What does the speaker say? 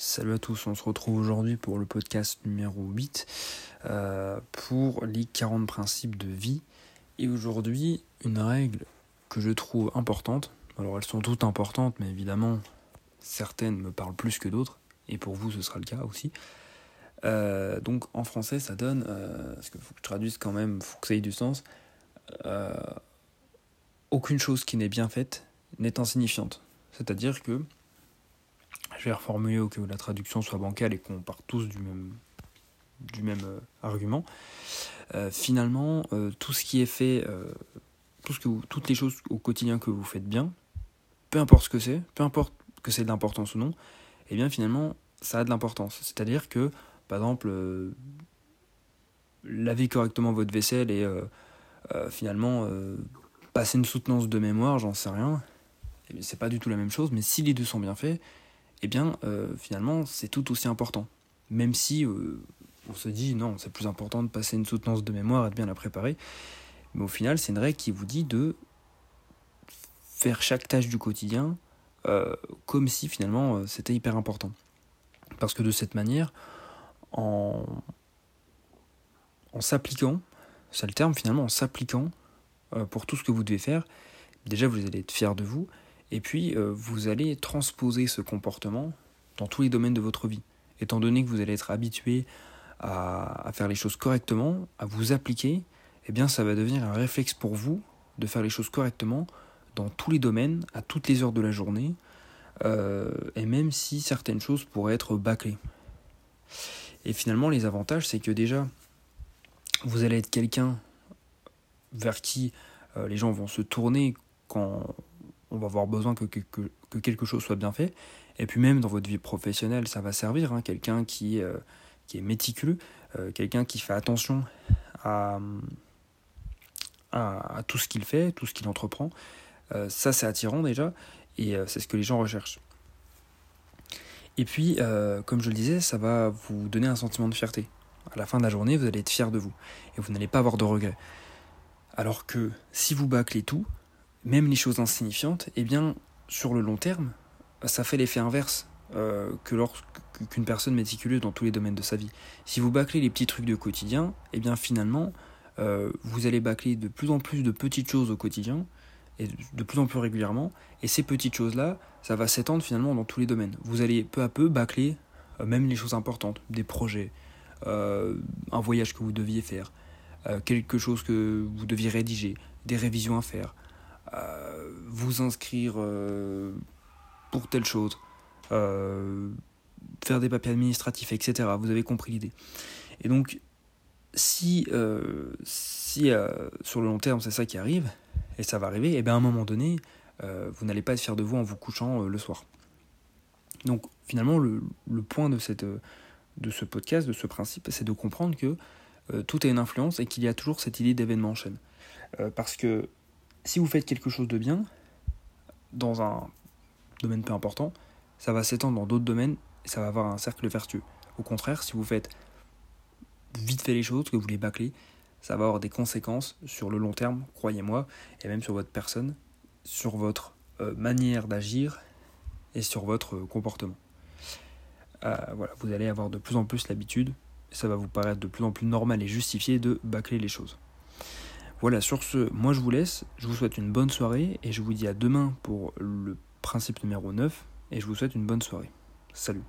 Salut à tous, on se retrouve aujourd'hui pour le podcast numéro 8 euh, pour les 40 principes de vie. Et aujourd'hui, une règle que je trouve importante. Alors elles sont toutes importantes, mais évidemment, certaines me parlent plus que d'autres. Et pour vous, ce sera le cas aussi. Euh, donc en français, ça donne, euh, parce qu'il faut que je traduise quand même, il faut que ça ait du sens. aucune chose qui n'est bien faite n'est insignifiante. C'est-à-dire que je vais reformuler au que la traduction soit bancale et qu'on part tous du même, du même euh, argument. Euh, finalement, euh, tout ce qui est fait, tout ce que toutes les choses au quotidien que vous faites bien, peu importe ce que c'est, peu importe que c'est de l'importance ou non, eh bien finalement, ça a de l'importance. C'est-à-dire que, par exemple, laver correctement votre vaisselle et finalement passer une soutenance de mémoire, j'en sais rien, eh c'est pas du tout la même chose, mais si les deux sont bien faits, eh bien, euh, finalement, c'est tout aussi important. Même si euh, on se dit, non, c'est plus important de passer une soutenance de mémoire et de bien la préparer. Mais au final, c'est une règle qui vous dit de faire chaque tâche du quotidien euh, comme si finalement c'était hyper important. Parce que de cette manière, en, en s'appliquant, c'est le terme finalement, en s'appliquant pour tout ce que vous devez faire, déjà vous allez être fier de vous, et puis, euh, vous allez transposer ce comportement dans tous les domaines de votre vie. Étant donné que vous allez être habitué à, faire les choses correctement, à vous appliquer, eh bien, ça va devenir un réflexe pour vous de faire les choses correctement dans tous les domaines, à toutes les heures de la journée, euh, et même si certaines choses pourraient être bâclées. Et finalement, les avantages, c'est que déjà, vous allez être quelqu'un vers qui euh, les gens vont se tourner quand on va avoir besoin que, que, quelque chose soit bien fait. Et puis même dans votre vie professionnelle, ça va servir. Hein, quelqu'un qui, euh, qui est méticuleux, euh, quelqu'un qui fait attention à, à, tout ce qu'il fait, tout ce qu'il entreprend. Euh, ça, c'est attirant déjà, et c'est ce que les gens recherchent. Et puis, comme je le disais, ça va vous donner un sentiment de fierté. À la fin de la journée, vous allez être fier de vous, et vous n'allez pas avoir de regrets. Alors que si vous bâclez tout, même les choses insignifiantes, eh bien, sur le long terme, ça fait l'effet inverse euh, que lorsqu'une personne méticuleuse dans tous les domaines de sa vie. Si vous bâclez les petits trucs du quotidien, eh bien finalement, euh, vous allez bâcler de plus en plus de petites choses au quotidien, et de plus en plus régulièrement, et ces petites choses-là, ça va s'étendre finalement dans tous les domaines. Vous allez peu à peu bâcler euh, même les choses importantes, des projets, un voyage que vous deviez faire, quelque chose que vous deviez rédiger, des révisions à faire, euh, vous inscrire euh, pour telle chose, euh, faire des papiers administratifs, etc. Vous avez compris l'idée. Et donc, si, si sur le long terme c'est ça qui arrive, et ça va arriver, et bien à un moment donné, vous n'allez pas être fier de vous en vous couchant le soir. Donc finalement, le, le point de, cette, de ce podcast, de ce principe, c'est de comprendre que tout a une influence et qu'il y a toujours cette idée d'événement en chaîne. parce que si vous faites quelque chose de bien, dans un domaine peu important, ça va s'étendre dans d'autres domaines et ça va avoir un cercle vertueux. Au contraire, si vous faites vite fait les choses, que vous les bâclez, ça va avoir des conséquences sur le long terme, croyez-moi, et même sur votre personne, sur votre euh, manière d'agir et sur votre euh, comportement. Euh, vous allez avoir de plus en plus l'habitude, ça va vous paraître de plus en plus normal et justifié de bâcler les choses. Voilà, sur ce, moi je vous laisse, je vous souhaite une bonne soirée et je vous dis à demain pour le principe numéro 9 et je vous souhaite une bonne soirée. Salut